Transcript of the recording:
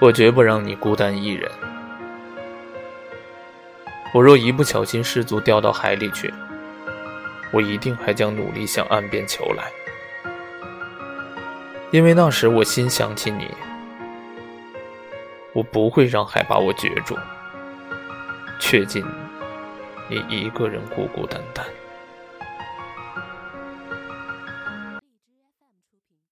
我绝不让你孤单一人。我若一不小心失足掉到海里去，我一定还将努力向岸边求来，因为那时我心想起你，我不会让海把我绝住，却尽你一个人孤孤单单。